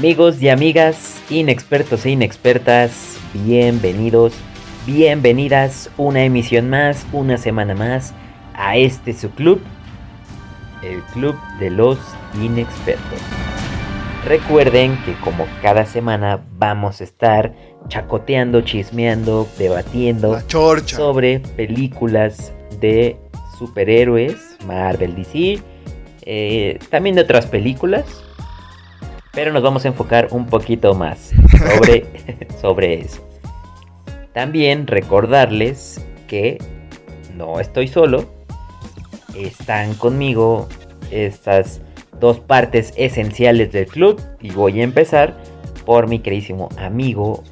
Amigos y amigas, inexpertos e inexpertas, bienvenidos, bienvenidas una emisión más, una semana más a este su club, el Club de los Inexpertos. Recuerden que como cada semana vamos a estar chacoteando, chismeando, debatiendo sobre películas de superhéroes, Marvel DC, eh, también de otras películas, pero nos vamos a enfocar un poquito más sobre, sobre eso. También recordarles que no estoy solo, están conmigo estas dos partes esenciales del club y voy a empezar por mi queridísimo amigo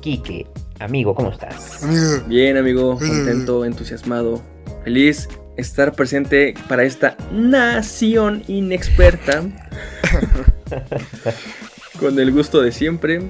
Quique. Amigo, ¿cómo estás? Bien, amigo, contento, entusiasmado, feliz estar presente para esta nación inexperta. Con el gusto de siempre.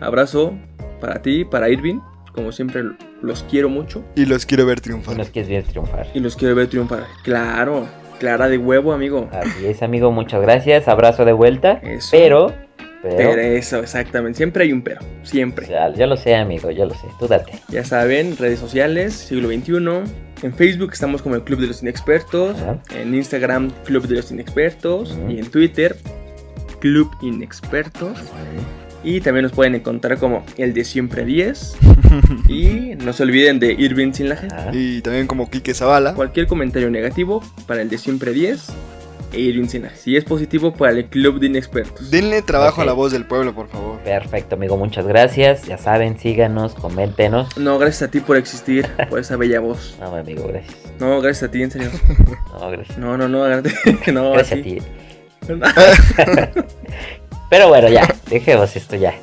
Abrazo para ti, para Irving. Como siempre, los quiero mucho y los quiero ver triunfar. nos quieres ver triunfar. y los quiero ver triunfar. Claro, clara de huevo, amigo. Así es, amigo, muchas gracias. Abrazo de vuelta. Eso. Pero, pero, Pero eso, exactamente. Siempre hay un pero. Siempre. ya, ya lo sé, amigo, ya lo sé. Tú date. Ya saben, redes sociales, siglo XXI. En Facebook estamos como el Club de los Inexpertos. En Instagram, Club de los Inexpertos. Y en Twitter, Club Inexpertos. Y también nos pueden encontrar como el de siempre 10. y no se olviden de Irving sin la G. Ajá. Y también como Quique Zavala. Cualquier comentario negativo para el de siempre 10 e Irving sin la G. Si es positivo, para el Club de Inexpertos. Denle trabajo a la voz del pueblo, por favor. Perfecto, amigo, muchas gracias. Ya saben, síganos, coméntenos. No, gracias a ti por existir, por esa bella voz. No, amigo, gracias. No, gracias a ti, en serio. No, gracias. No, no, no, no, Gracias a ti. Pero bueno, ya, dejemos esto ya.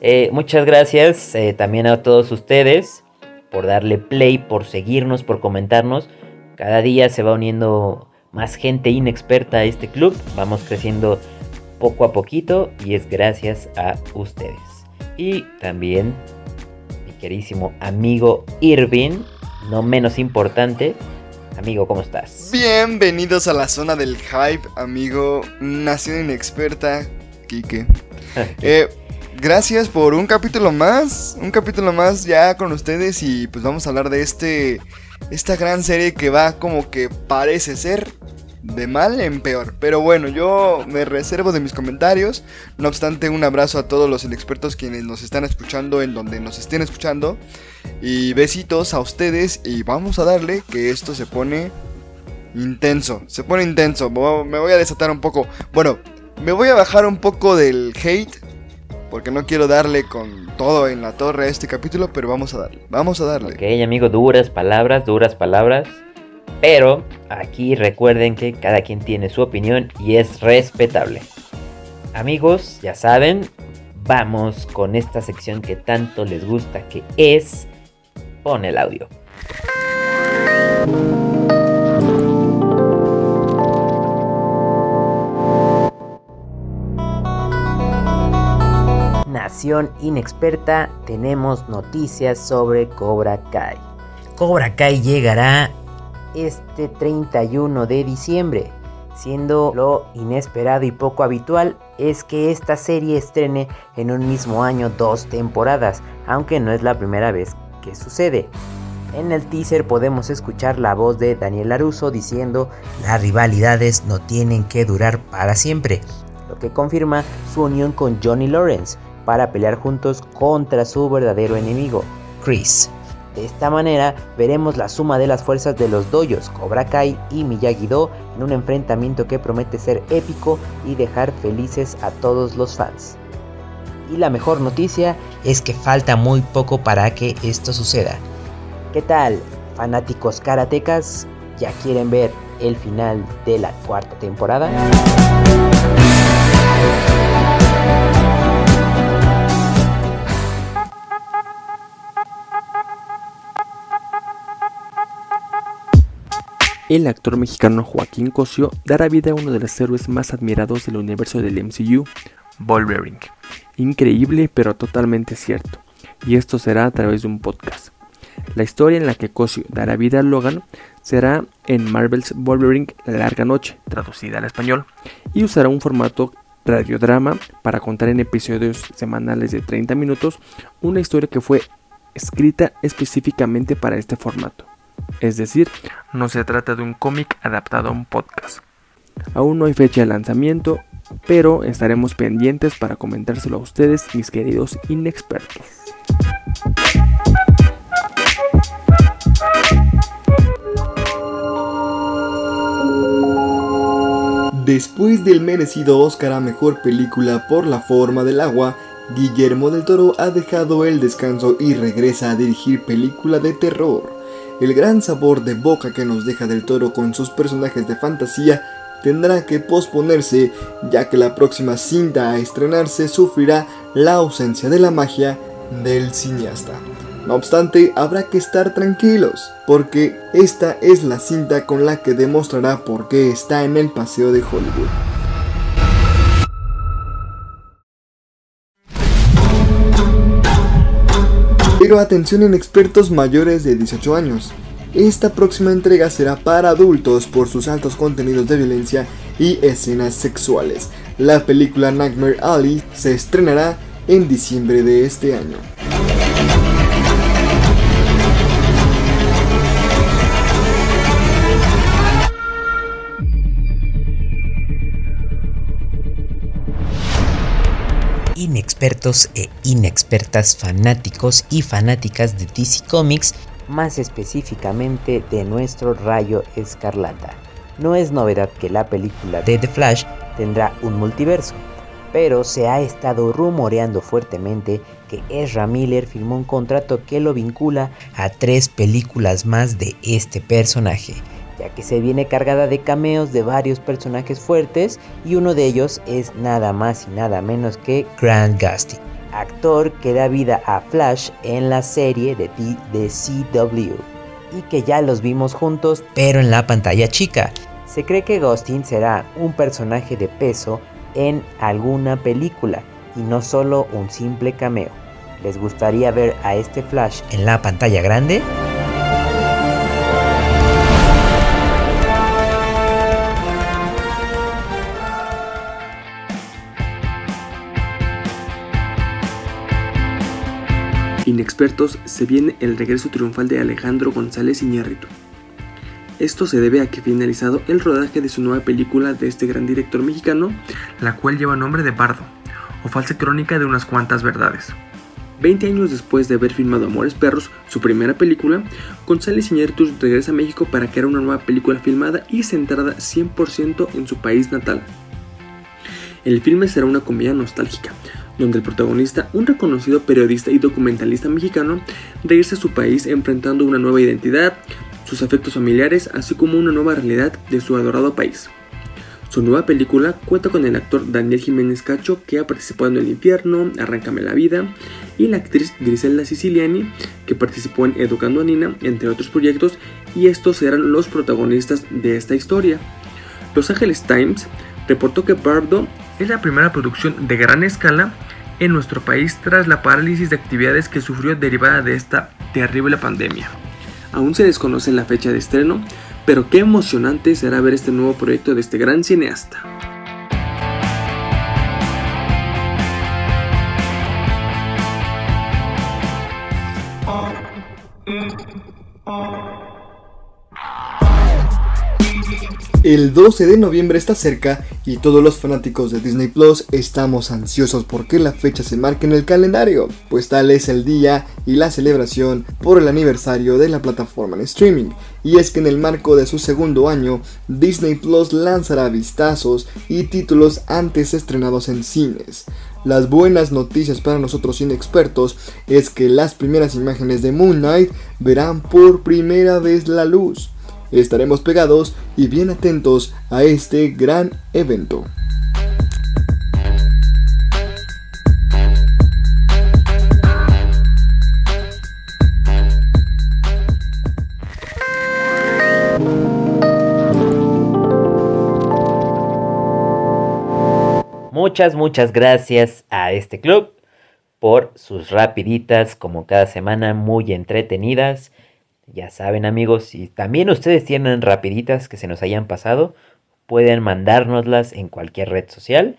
Eh, muchas gracias eh, también a todos ustedes por darle play, por seguirnos, por comentarnos. Cada día se va uniendo más gente inexperta a este club. Vamos creciendo poco a poquito y es gracias a ustedes. Y también mi queridísimo amigo Irving, no menos importante. Amigo, ¿cómo estás? Bienvenidos a la zona del hype, amigo. Nación inexperta, Quique. Eh, gracias por un capítulo más. Un capítulo más ya con ustedes. Y pues vamos a hablar de este. Esta gran serie que va como que parece ser de mal en peor. Pero bueno, yo me reservo de mis comentarios. No obstante, un abrazo a todos los inexpertos quienes nos están escuchando en donde nos estén escuchando. Y besitos a ustedes. Y vamos a darle que esto se pone intenso. Se pone intenso. Me voy a desatar un poco. Bueno, me voy a bajar un poco del hate. Porque no quiero darle con todo en la torre a este capítulo. Pero vamos a darle. Vamos a darle. Ok, amigo, duras palabras, duras palabras. Pero aquí recuerden que cada quien tiene su opinión y es respetable. Amigos, ya saben, vamos con esta sección que tanto les gusta, que es... Pon el audio. Nación inexperta, tenemos noticias sobre Cobra Kai. Cobra Kai llegará este 31 de diciembre, siendo lo inesperado y poco habitual es que esta serie estrene en un mismo año dos temporadas, aunque no es la primera vez que sucede. En el teaser podemos escuchar la voz de Daniel Laruso diciendo las rivalidades no tienen que durar para siempre, lo que confirma su unión con Johnny Lawrence para pelear juntos contra su verdadero enemigo, Chris. De esta manera veremos la suma de las fuerzas de los doyos Cobra Kai y Miyagi-Do en un enfrentamiento que promete ser épico y dejar felices a todos los fans. Y la mejor noticia es que falta muy poco para que esto suceda. ¿Qué tal, fanáticos karatecas? ¿Ya quieren ver el final de la cuarta temporada? El actor mexicano Joaquín Cosio dará vida a uno de los héroes más admirados del universo del MCU, Wolverine. Increíble pero totalmente cierto, y esto será a través de un podcast. La historia en la que Cosio dará vida a Logan será en Marvel's Wolverine La Larga Noche, traducida al español, y usará un formato radiodrama para contar en episodios semanales de 30 minutos una historia que fue escrita específicamente para este formato. Es decir, no se trata de un cómic adaptado a un podcast. Aún no hay fecha de lanzamiento, pero estaremos pendientes para comentárselo a ustedes, mis queridos inexpertos. Después del merecido Oscar a Mejor Película por La Forma del Agua, Guillermo del Toro ha dejado el descanso y regresa a dirigir película de terror. El gran sabor de boca que nos deja del Toro con sus personajes de fantasía tendrá que posponerse ya que la próxima cinta a estrenarse sufrirá la ausencia de la magia del cineasta. No obstante, habrá que estar tranquilos, porque esta es la cinta con la que demostrará por qué está en el paseo de Hollywood. Pero atención en expertos mayores de 18 años. Esta próxima entrega será para adultos por sus altos contenidos de violencia y escenas sexuales. La película Nightmare Alley se estrenará en diciembre de este año. Inexpertos e inexpertas fanáticos y fanáticas de DC Comics, más específicamente de nuestro Rayo Escarlata. No es novedad que la película de The Flash tendrá un multiverso, pero se ha estado rumoreando fuertemente que Ezra Miller firmó un contrato que lo vincula a tres películas más de este personaje ya que se viene cargada de cameos de varios personajes fuertes y uno de ellos es nada más y nada menos que Grant Gustin, actor que da vida a Flash en la serie de, CW y que ya los vimos juntos pero en la pantalla chica. Se cree que Gustin será un personaje de peso en alguna película y no solo un simple cameo. ¿Les gustaría ver a este Flash en la pantalla grande? Inexpertos se viene el regreso triunfal de Alejandro González Iñárritu. Esto se debe a que finalizado el rodaje de su nueva película de este gran director mexicano, la cual lleva nombre de Bardo, o falsa crónica de unas cuantas verdades. Veinte años después de haber filmado Amores Perros, su primera película, González Iñárritu regresa a México para crear una nueva película filmada y centrada 100% en su país natal. El filme será una comedia nostálgica, donde el protagonista, un reconocido periodista y documentalista mexicano, regresa a su país enfrentando una nueva identidad, sus afectos familiares, así como una nueva realidad de su adorado país. Su nueva película cuenta con el actor Daniel Jiménez Cacho, que ha participado en El Infierno, Arráncame la Vida, y la actriz Griselda Siciliani, que participó en Educando a Nina, entre otros proyectos, y estos serán los protagonistas de esta historia. Los Angeles Times reportó que Bardo es la primera producción de gran escala en nuestro país tras la parálisis de actividades que sufrió derivada de esta terrible pandemia. Aún se desconoce la fecha de estreno, pero qué emocionante será ver este nuevo proyecto de este gran cineasta. El 12 de noviembre está cerca y todos los fanáticos de Disney Plus estamos ansiosos porque la fecha se marque en el calendario, pues tal es el día y la celebración por el aniversario de la plataforma en streaming. Y es que en el marco de su segundo año, Disney Plus lanzará vistazos y títulos antes estrenados en cines. Las buenas noticias para nosotros inexpertos es que las primeras imágenes de Moon Knight verán por primera vez la luz estaremos pegados y bien atentos a este gran evento. Muchas, muchas gracias a este club por sus rapiditas como cada semana muy entretenidas ya saben amigos, si también ustedes tienen rapiditas que se nos hayan pasado, pueden mandárnoslas en cualquier red social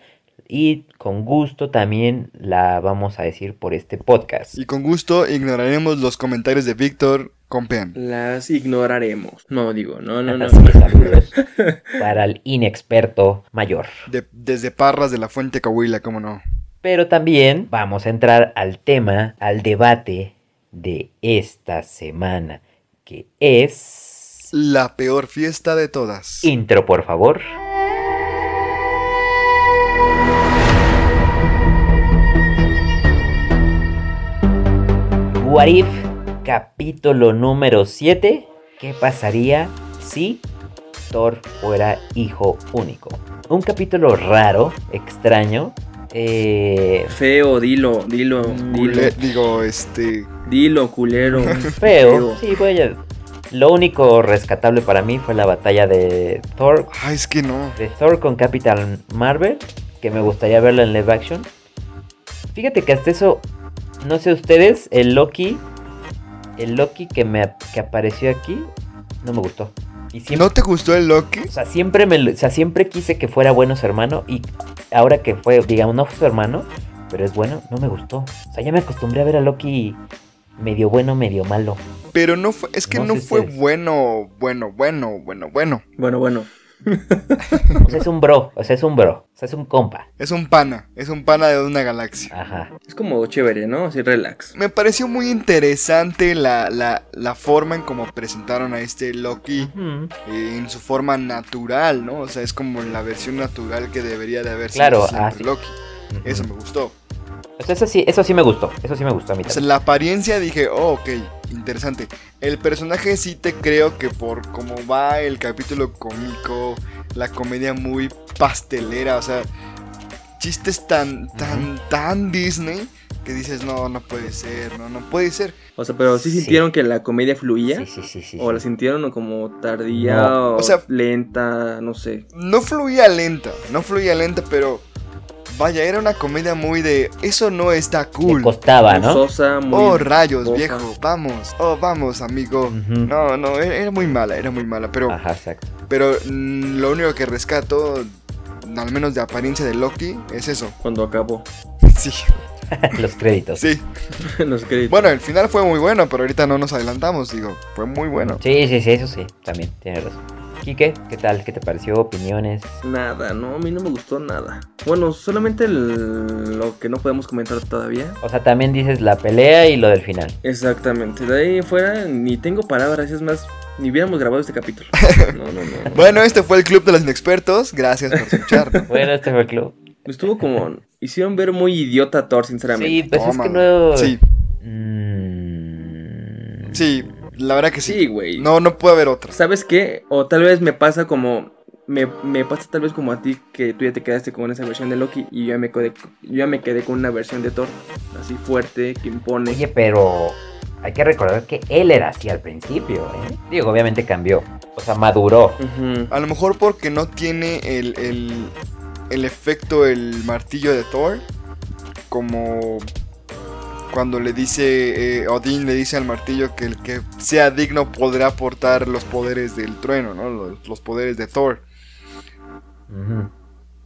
y con gusto también la vamos a decir por este podcast. Y con gusto ignoraremos los comentarios de Víctor Compean. Las ignoraremos. No, digo, no, no, no. Para el inexperto mayor. De- desde Parras de la Fuente Coahuila, cómo no. Pero también vamos a entrar al tema, al debate de esta semana, que es... La peor fiesta de todas. Intro, por favor. What If, capítulo número 7. ¿Qué pasaría si Thor fuera hijo único? Un capítulo raro, extraño. Eh, Feo, dilo, dilo, dilo. Cule- digo, este. Dilo, culero. feo. Sí, vaya. Lo único rescatable para mí fue la batalla de Thor Ay, es que no. de Thor con Capitán Marvel, que me gustaría verlo en live action. Fíjate que hasta eso, no sé ustedes, el Loki, el Loki que me que apareció aquí, no me gustó. Y siempre, ¿No te gustó el Loki? o sea, siempre me, lo- o sea, siempre quise que fuera bueno su hermano y ahora que fue, digamos, no fue su hermano, pero es bueno, no me gustó. O sea, ya me acostumbré a ver a Loki medio bueno, medio malo. Pero no fue. Es que No no, sé fue ustedes. bueno, bueno, bueno, bueno, bueno. bueno, bueno. O sea, es un bro, o sea, es un bro, o sea, es un compa. Es un pana. Es un pana de una galaxia. Ajá. Es como chévere, ¿no? Así relax. Me pareció muy interesante la, la, la forma en cómo presentaron a este Loki eh, en su forma natural, ¿no? O sea, es como la versión natural que debería de haber Claro, sido sí. Loki. Eso me gustó. O sea, eso sí, eso sí me gustó. Eso sí me gustó a mí O sea, también. la apariencia dije, oh, ok, interesante. El personaje sí te creo que por cómo va el capítulo cómico, la comedia muy pastelera, o sea, chistes tan, tan, tan Disney que dices, no, no puede ser, no, no puede ser. O sea, pero sí Sí. sintieron que la comedia fluía. Sí, sí, sí, sí. O la sintieron como tardía No, o, o sea- lenta, no sé. No fluía lenta, no fluía lenta, pero vaya, era una comedia muy de, eso no está Le cool. costaba, ¿no? Sosa, muy Oh, rayos, viejo, vamos, oh, vamos, amigo. No, no, era era muy mala, era muy mala, pero... Ajá, exacto. Pero mm, lo único que rescato, al menos de apariencia de Loki, es eso. Cuando acabó. Sí, Los créditos. sí. Los créditos. Bueno, el final fue muy bueno, pero ahorita no nos adelantamos, digo, fue muy bueno. Sí, sí, sí, eso sí. También, tienes razón. Quique, ¿qué tal? ¿Qué te pareció? ¿Opiniones? Nada, no, a mí no me gustó nada. Bueno, solamente el- lo que no podemos comentar todavía. O sea, también dices la pelea y lo del final. Exactamente, de ahí fuera ni tengo palabras, es más, ni hubiéramos grabado este capítulo. No, no, no. Bueno, este fue el Club de los Inexpertos, gracias por escucharnos. Bueno, este fue el club. Estuvo como. Hicieron ver muy idiota a Thor, sinceramente. Sí, pues es que no. Sí, Mm. sí, la verdad que sí. Sí, güey. No, no puede haber otra. ¿Sabes qué? O tal vez me pasa como. Me, me pasa tal vez como a ti, que tú ya te quedaste con esa versión de Loki y yo ya me quedé, yo ya me quedé con una versión de Thor. Así fuerte, que impone. Oye, pero hay que recordar que él era así al principio, ¿eh? Digo, obviamente cambió. O sea, maduró. A lo mejor porque no tiene el, el, el efecto, el martillo de Thor, como cuando le dice, eh, Odín le dice al martillo que el que sea digno podrá aportar los poderes del trueno, ¿no? Los, los poderes de Thor.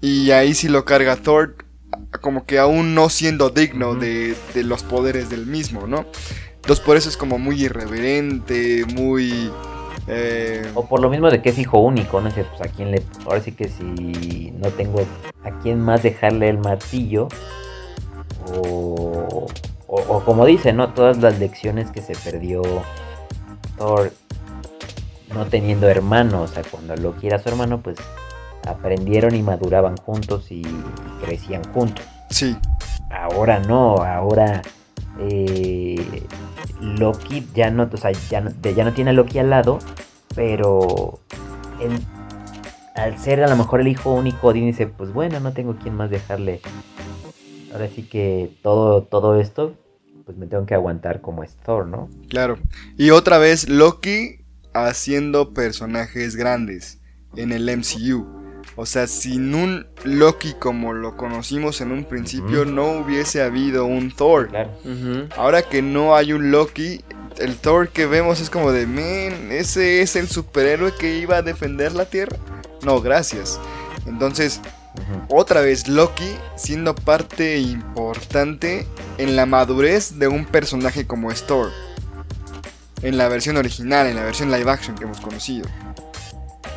Y ahí sí lo carga Thor, como que aún no siendo digno de los poderes del mismo, ¿no? Entonces por eso es como muy irreverente, muy... eh, O por lo mismo de que es hijo único, no sé, pues a quién le. Ahora sí que si no tengo a quién más dejarle el martillo. O. O, o como dice, ¿no? Todas las lecciones que se perdió Thor no teniendo hermanos. O sea, cuando Loki era su hermano, pues aprendieron y maduraban juntos y crecían juntos. sí, Ahora no, ahora eh, Loki ya no, o sea, ya no, ya no tiene a Loki al lado, pero él, al ser a lo mejor el hijo único, Odín dice, pues bueno, no tengo quien más dejarle. Ahora sí que todo, todo esto, pues me tengo que aguantar como es Thor, ¿no? Claro. Y otra vez Loki haciendo personajes grandes en el MCU. O sea, sin un Loki como lo conocimos en un principio, no hubiese habido un Thor. Claro. Ahora que no hay un Loki, el Thor que vemos es como de, men, ese es el superhéroe que iba a defender la Tierra. No, gracias. Entonces, Otra vez Loki siendo parte importante en la madurez de un personaje como Thor. En la versión original, en la versión live action que hemos conocido.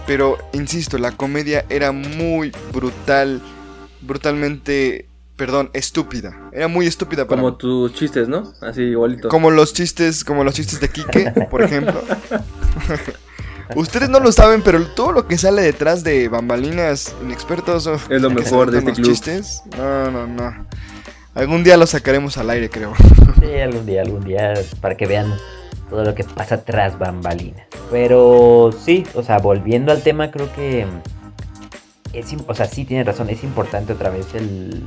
Pero, insisto, la comedia era muy brutal, brutalmente, perdón, estúpida. Era muy estúpida para Como mí. tus chistes, ¿no? Así igualito. Como los chistes, como los chistes de Kike, por ejemplo. Ustedes no lo saben, pero todo lo que sale detrás de bambalinas inexpertos oh, Es lo mejor de este club. chistes. No, no, no. Algún día lo sacaremos al aire, creo. Sí, algún día, algún día, para que vean todo lo que pasa tras bambalinas. Pero sí, o sea, volviendo al tema, creo que es, im- o sea, sí tiene razón, es importante otra vez el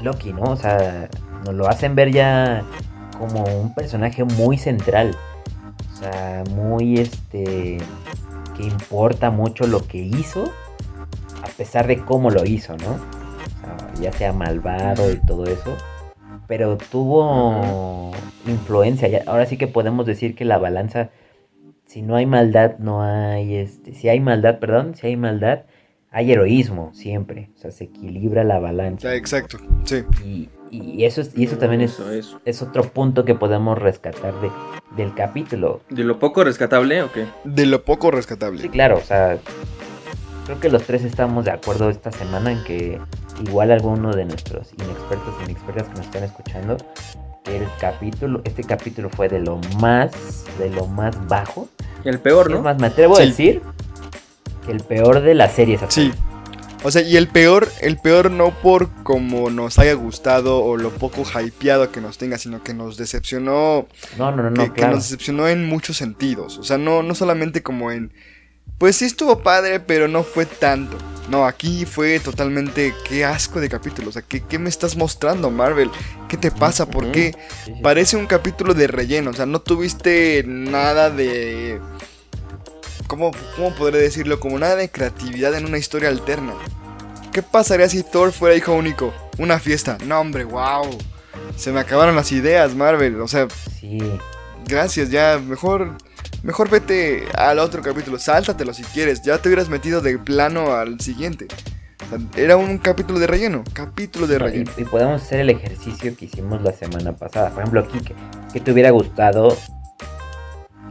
Loki, ¿no? O sea, nos lo hacen ver ya como un personaje muy central. Sea, muy este que importa mucho lo que hizo a pesar de cómo lo hizo, ¿no? O sea, ya sea malvado y todo eso, pero tuvo influencia. ya- ahora sí que podemos decir que la balanza, si no hay maldad, no hay, este, si hay maldad, perdón, si hay maldad, hay heroísmo siempre. O sea, se equilibra la balanza. Exacto. Sí. Y, y eso, es- y eso también es, Eso, eso. es otro punto que podemos rescatar de, del capítulo. ¿De lo poco rescatable o qué? De lo poco Sí, rescatable. claro, o sea, creo que los tres estamos de acuerdo esta semana en que igual alguno de nuestros inexpertos y inexpertas que nos están escuchando, el capítulo, este capítulo fue de lo más, de lo más bajo. El peor, Es ¿no? más, me atrevo Sí. a decir que el peor de las series Sí. O sea, y el peor, el peor no por como nos haya gustado o lo poco hypeado que nos tenga, sino que nos decepcionó No, no, no, que, no, que claro. nos decepcionó en muchos sentidos. O sea, no, no solamente como en. Pues sí estuvo padre, pero no fue tanto. No, aquí fue totalmente. Qué asco de capítulo. O sea, ¿qué, qué me estás mostrando, Marvel? ¿Qué te pasa? ¿Por qué? Parece un capítulo de relleno. O sea, no tuviste nada de. ¿Cómo, ¿Cómo podré decirlo? Como nada de creatividad en una historia alterna. ¿Qué pasaría si Thor fuera hijo único? Una fiesta. No, hombre, wow. Se me acabaron las ideas, Marvel. O sea, Sí, gracias, ya, mejor, mejor vete al otro capítulo, sáltatelo si quieres, ya te hubieras metido de plano al siguiente. Era un capítulo de relleno, capítulo de No, relleno. y podemos hacer el ejercicio que hicimos la semana pasada. Por ejemplo, aquí, que te hubiera gustado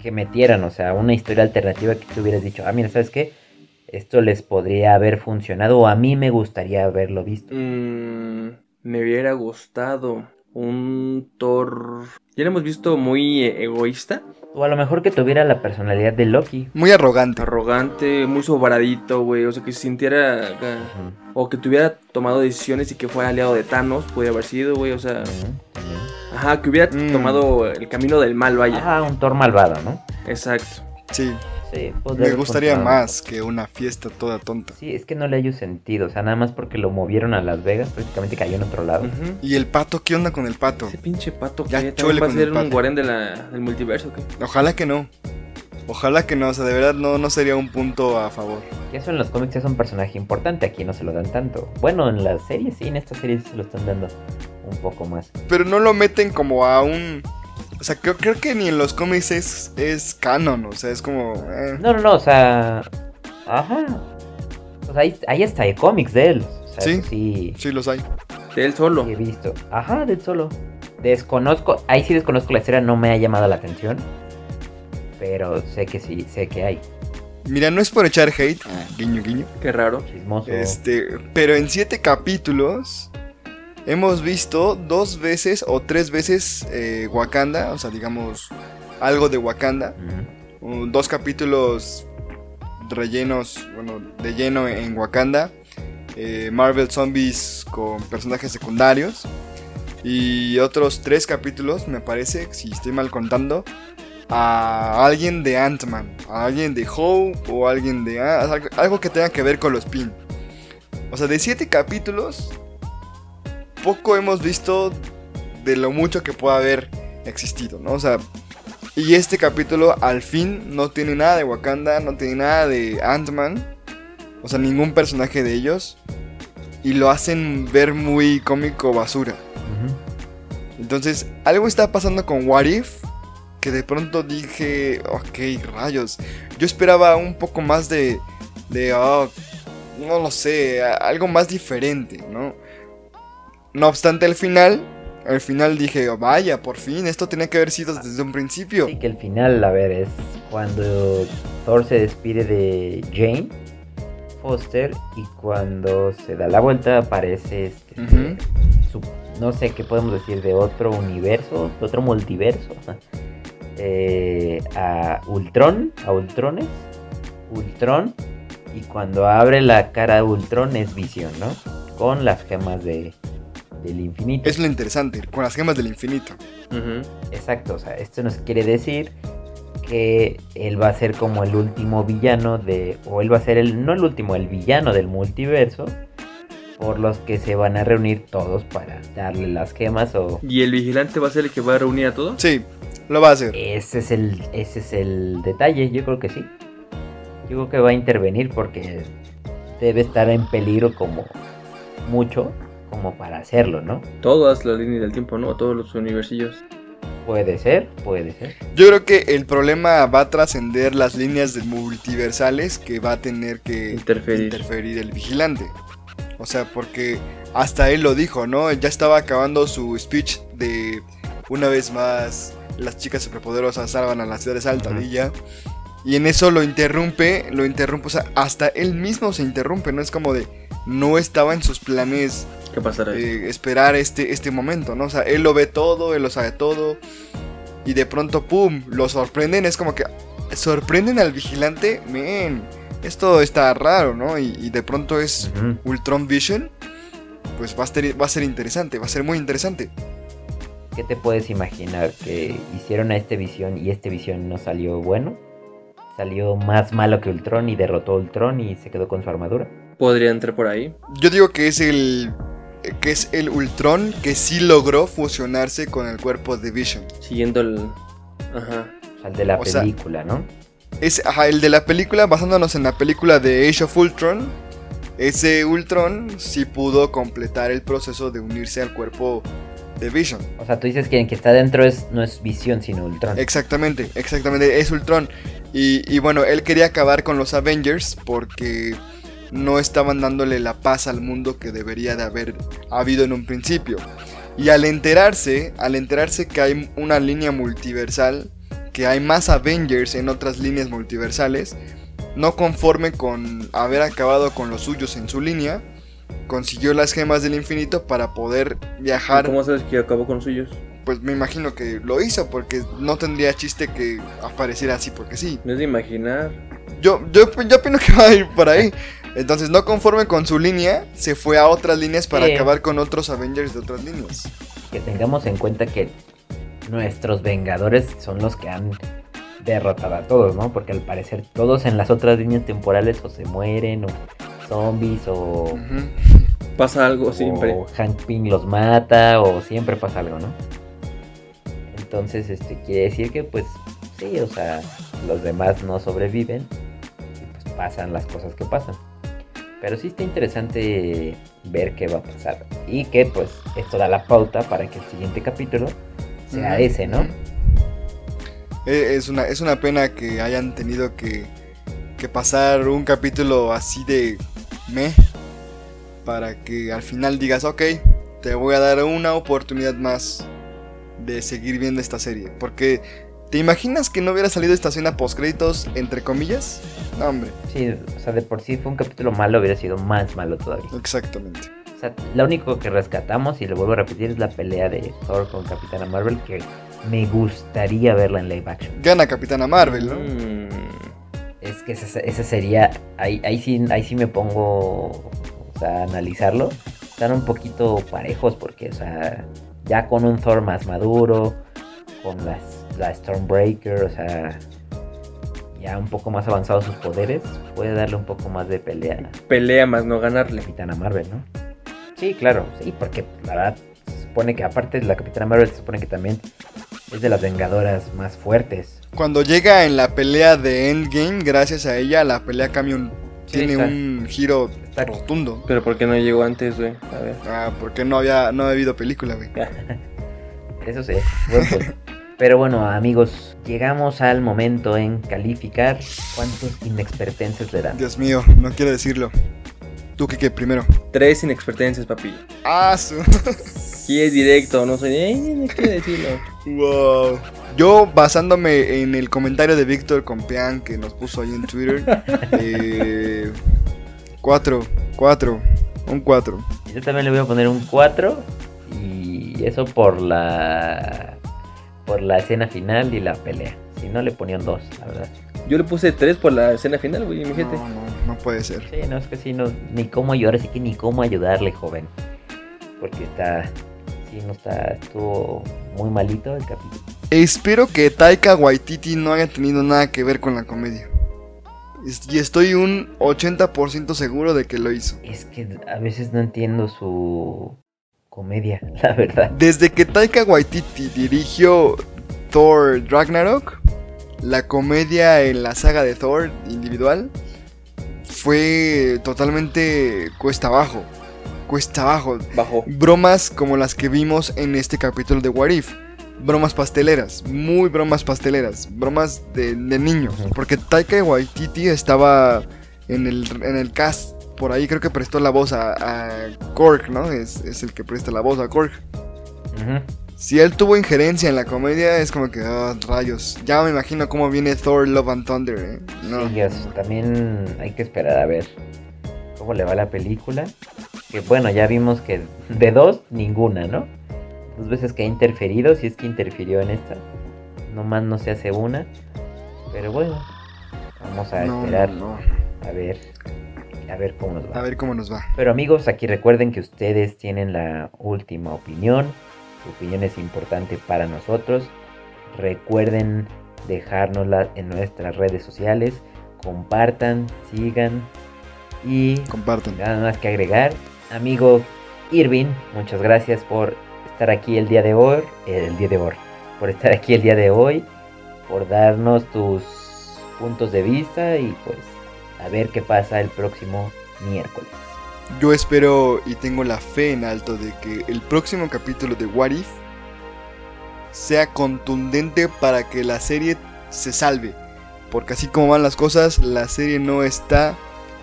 que metieran, o sea, una historia alternativa que tú hubieras dicho, ah, mira, ¿sabes qué? Esto les podría haber funcionado o a mí me gustaría haberlo visto. Mm, me hubiera gustado un Thor. Ya lo hemos visto muy eh, egoísta, O a lo mejor que tuviera la personalidad de Loki. Muy arrogante. arrogante, muy sobradito, güey. O sea, que se sintiera O que tuviera tomado decisiones y que fuera aliado de Thanos, podría haber sido, güey. O sea. Ajá, que hubiera Mm. tomado el camino del mal, vaya. Ajá, un Thor malvado, ¿no? Exacto. Sí, Sí, podría me gustaría más que una fiesta toda tonta. Sí, es que no le haya sentido, o sea, nada más porque lo movieron a Las Vegas, prácticamente cayó en otro lado. ¿Y el pato? ¿Qué onda con el pato? Ese pinche pato Ya que va a ser el un pato. guardián de la, del multiverso, ¿qué? Ojalá que no. Ojalá que no, o sea, de verdad no, no sería un punto a favor. Eso en los cómics es un personaje importante, aquí no se lo dan tanto. Bueno, en las series sí, en estas series se lo están dando un poco más. Pero no lo meten como a un... O sea, creo, creo que ni en los cómics es, es canon, o sea, es como... eh. No, no, no, o sea... Ajá. O sea, ahí, ahí está, hay cómics de él. O sea, Sí. sí, Sí, los hay. De él solo. sí he visto. Ajá, del solo. Desconozco, ahí sí desconozco la historia, no me ha llamado la atención. Pero sé que sí, sé que hay. Mira, no es por echar hate, guiño, guiño. Qué raro. Chismoso. Este, pero en siete capítulos hemos visto dos veces o tres veces eh, Wakanda, o sea, digamos algo de Wakanda. Uh, dos capítulos rellenos, bueno, de lleno en Wakanda. eh, Marvel Zombies con personajes secundarios. Y otros tres capítulos, me parece, si estoy mal contando, a alguien de Ant-Man, a alguien de Hope o alguien de... ah, algo que tenga que ver con los Pin. O sea, de siete capítulos, poco hemos visto de lo mucho que pueda haber existido, ¿no? O sea, y este capítulo al fin no tiene nada de Wakanda, no tiene nada de Ant-Man, o sea, ningún personaje de ellos. Y lo hacen ver muy cómico basura. Entonces, algo está pasando con What If. Que de pronto dije, ok, rayos. Yo esperaba un poco más de. de oh, no lo sé, algo más diferente, ¿no? No obstante, al final, al final dije, vaya, por fin, esto tenía que haber sido desde un principio. Sí, que el final, a ver, es cuando Thor se despide de Jane Foster y cuando se da la vuelta aparece este, su- no sé qué podemos decir de otro universo, de otro multiverso, eh, a Ultron, a Ultrones, Ultron y cuando abre la cara de Ultron es Visión, ¿no? Con las gemas de, del infinito. Es lo interesante, con las gemas del infinito. Exacto, o sea, esto nos quiere decir que él va a ser como el último villano de, o él va a ser el, no el último, el villano del multiverso, por los que se van a reunir todos para darle las gemas o... ¿Y el vigilante va a ser el que va a reunir a todos? Sí, lo va a hacer. Ese es el, ese es el detalle, yo creo que sí. Yo creo que va a intervenir porque debe estar en peligro como mucho como para hacerlo, ¿no? Todas las líneas del tiempo, ¿no? Todos los universillos. Puede ser, puede ser. Yo creo que el problema va a trascender las líneas de multiversales que va a tener que Interferir. interferir el vigilante. O sea, porque hasta él lo dijo, ¿no? Ya estaba acabando su speech de una vez más las chicas superpoderosas salvan a la ciudad de Saltadilla. Y en eso lo interrumpe, lo interrumpe, o sea, hasta él mismo se interrumpe, ¿no? Es como de, no estaba en sus planes ¿Qué pasará? eh, esperar este, este momento, ¿no? O sea, él lo ve todo, él lo sabe todo. Y de pronto, ¡pum! Lo sorprenden. Es como que sorprenden al vigilante. Men, esto está raro, ¿no? Y, y de pronto es. Ultron Vision. Pues va a, ser, va a ser interesante, va a ser muy interesante. ¿Qué te puedes imaginar? ¿Que hicieron a este visión y este visión no salió bueno? ¿Salió más malo que Ultron y derrotó a Ultron y se quedó con su armadura? Podría entrar por ahí. Yo digo que es el. Que es el Ultron que sí logró fusionarse con el cuerpo de Vision. Siguiendo el. Ajá. O sea, el de la O sea, película, ¿no? Es ajá, el de la película, basándonos en la película de Age of Ultron. Ese Ultron sí pudo completar el proceso de unirse al cuerpo de Vision. O sea, tú dices que el que está dentro es, no es visión, sino Ultron. Exactamente, exactamente, es Ultron. Y, y bueno, él quería acabar con los Avengers porque no estaban dándole la paz al mundo que debería de haber habido en un principio. Y al enterarse, al enterarse que hay una línea multiversal, que hay más Avengers en otras líneas multiversales, no conforme con haber acabado con los suyos en su línea, consiguió las gemas del infinito para poder viajar ¿Cómo sabes que acabó con los suyos? pues me imagino que lo hizo porque no tendría chiste que apareciera así porque sí. No es de imaginar. Yo, yo, yo opino que va a ir por ahí. Entonces, no conforme con su línea, se fue a otras líneas para Sí. acabar con otros Avengers de otras líneas. Que tengamos en cuenta que nuestros Vengadores son los que han derrotado a todos, ¿no? Porque al parecer todos en las otras líneas temporales o se mueren o zombies o. Pasa algo siempre. o Hank Pym los mata o siempre pasa algo, ¿no? Entonces, este quiere decir que pues sí, o sea, los demás no sobreviven y pues pasan las cosas que pasan. Pero sí está interesante ver qué va a pasar y que pues esto da la pauta para que el siguiente capítulo sea ese, ¿no? Eh, Es una, es una pena que hayan tenido que, que pasar un capítulo así de me para que al final digas, ok, te voy a dar una oportunidad más de seguir viendo esta serie. Porque, ¿te imaginas que no hubiera salido esta escena post créditos entre comillas? No, hombre, Sí, o sea, de por sí fue un capítulo malo, hubiera sido más malo todavía. exactamente. O sea, lo único que rescatamos, y lo vuelvo a repetir, es la pelea de Thor con Capitana Marvel, que me gustaría verla en live action. Gana Capitana Marvel, ¿no? Mm, Es que esa, esa sería, ahí, ahí, sí, ahí sí me pongo o sea, a analizarlo. Están un poquito parejos porque, o sea, ya con un Thor más maduro, con las, la Stormbreaker, o sea, ya un poco más avanzados sus poderes, puede darle un poco más de pelea pelea más no ganarle. Capitana Marvel, ¿no? Sí, claro, sí, porque la verdad se supone que aparte de la Capitana Marvel se supone que también es de las vengadoras más fuertes. Cuando llega en la pelea de Endgame, gracias a ella, la pelea cambia un- Sí, tiene está- un giro está- rotundo. Pero ¿por qué no llegó antes, güey? A ver. Ah, porque no había, no había habido película, güey. Eso sí, buen punto. Pero bueno, amigos, llegamos al momento en calificar cuántos inexpertenses le dan. Dios mío, no quiero decirlo. ¿Tú qué, qué primero? Tres inexpertencias, papi. Ah, su... Aquí es directo, no soy. Eh, no quiero decirlo. wow. Yo, basándome en el comentario de Víctor Compeán que nos puso ahí en Twitter, eh, cuatro, cuatro, un cuatro. Yo también le voy a poner un 4 y eso por la por la escena final y la pelea. Si no le ponía un 2, la verdad. Yo le puse tres por la escena final, güey, mi gente. No, no, no puede ser. Sí, no es que sí, no, ni cómo ayudar, así que ni cómo ayudarle, joven. Porque está, sí, no está, estuvo muy malito el capítulo. Espero que Taika Waititi no haya tenido nada que ver con la comedia. Y estoy un 80% seguro de que lo hizo. Es que a veces no entiendo su comedia, la verdad. Desde que Taika Waititi dirigió Thor Ragnarok, la comedia en la saga de Thor individual fue totalmente cuesta abajo. Cuesta abajo. Bajo. Bromas como las que vimos en este capítulo de What If. Bromas pasteleras, muy bromas pasteleras, bromas de, de niños. Porque Taika Waititi estaba en el, en el cast, por ahí creo que prestó la voz a, a Korg, ¿no? Es, es el que presta la voz a. Ujú. Si él tuvo injerencia en la comedia, es como que, ah, rayos. Ya me imagino cómo viene Thor Love and Thunder, ¿eh? No. Sí, también hay que esperar a ver cómo le va la película. Que bueno, ya vimos que de dos, ninguna, ¿no? Dos veces que ha interferido, si es que interfirió en esta. Nomás no se hace una. Pero bueno, vamos a No, esperar no, a ver. A ver cómo nos va. A ver cómo nos va. Pero amigos, aquí recuerden que ustedes tienen la última opinión. Su opinión es importante para nosotros. Recuerden dejárnosla en nuestras redes sociales. Compartan, sigan. Y Compartan. nada más que agregar. Amigo Irving, muchas gracias por estar aquí el día de hoy. El día de hoy. Por estar aquí el día de hoy. Por darnos tus puntos de vista. Y pues a ver qué pasa el próximo miércoles. Yo espero y tengo la fe en alto de que el próximo capítulo de What If sea contundente para que la serie se salve. Porque así como van las cosas, la serie no está.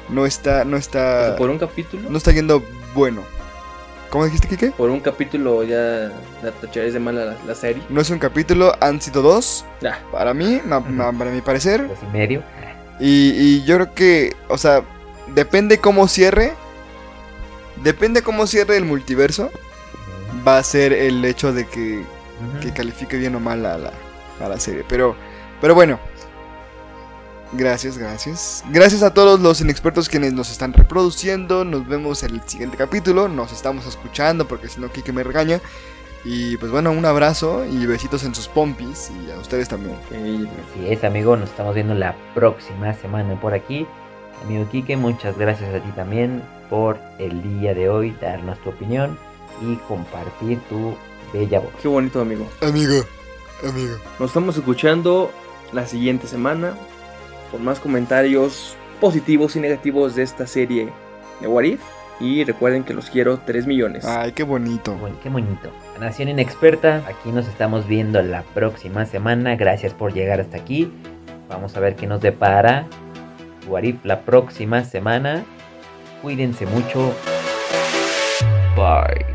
No está. No O está. sea, por un capítulo. No está yendo bueno. ¿Cómo dijiste, Kike? Por un capítulo ya la tacharé de mala la, la serie. No es un capítulo, han sido dos. Ah, Para mí, ma- ma- para mi parecer. Dos y medio. Y, y yo creo que, o sea, depende cómo cierre. Depende cómo cierre el multiverso. Va a ser el hecho de que, que califique bien o mal a la, a la serie. Pero, pero bueno. Gracias, gracias. Gracias a todos los inexpertos quienes nos están reproduciendo. Nos vemos en el siguiente capítulo. Nos estamos escuchando porque si no, Kike me regaña. Y pues bueno, un abrazo y besitos en sus pompis. Y a ustedes también. ok. Así es, amigo. Nos estamos viendo la próxima semana por aquí. Amigo Quique, muchas gracias a ti también por el día de hoy, darnos tu opinión y compartir tu bella voz. Qué bonito, amigo. Amigo, amigo. Nos estamos escuchando la siguiente semana por más comentarios positivos y negativos de esta serie de What If. Y recuerden que los quiero 3 millones. Ay, qué bonito. Bueno, qué bonito. Nación Inexperta, aquí nos estamos viendo la próxima semana. Gracias por llegar hasta aquí. Vamos a ver qué nos depara Warif la próxima semana. Cuídense mucho. Bye.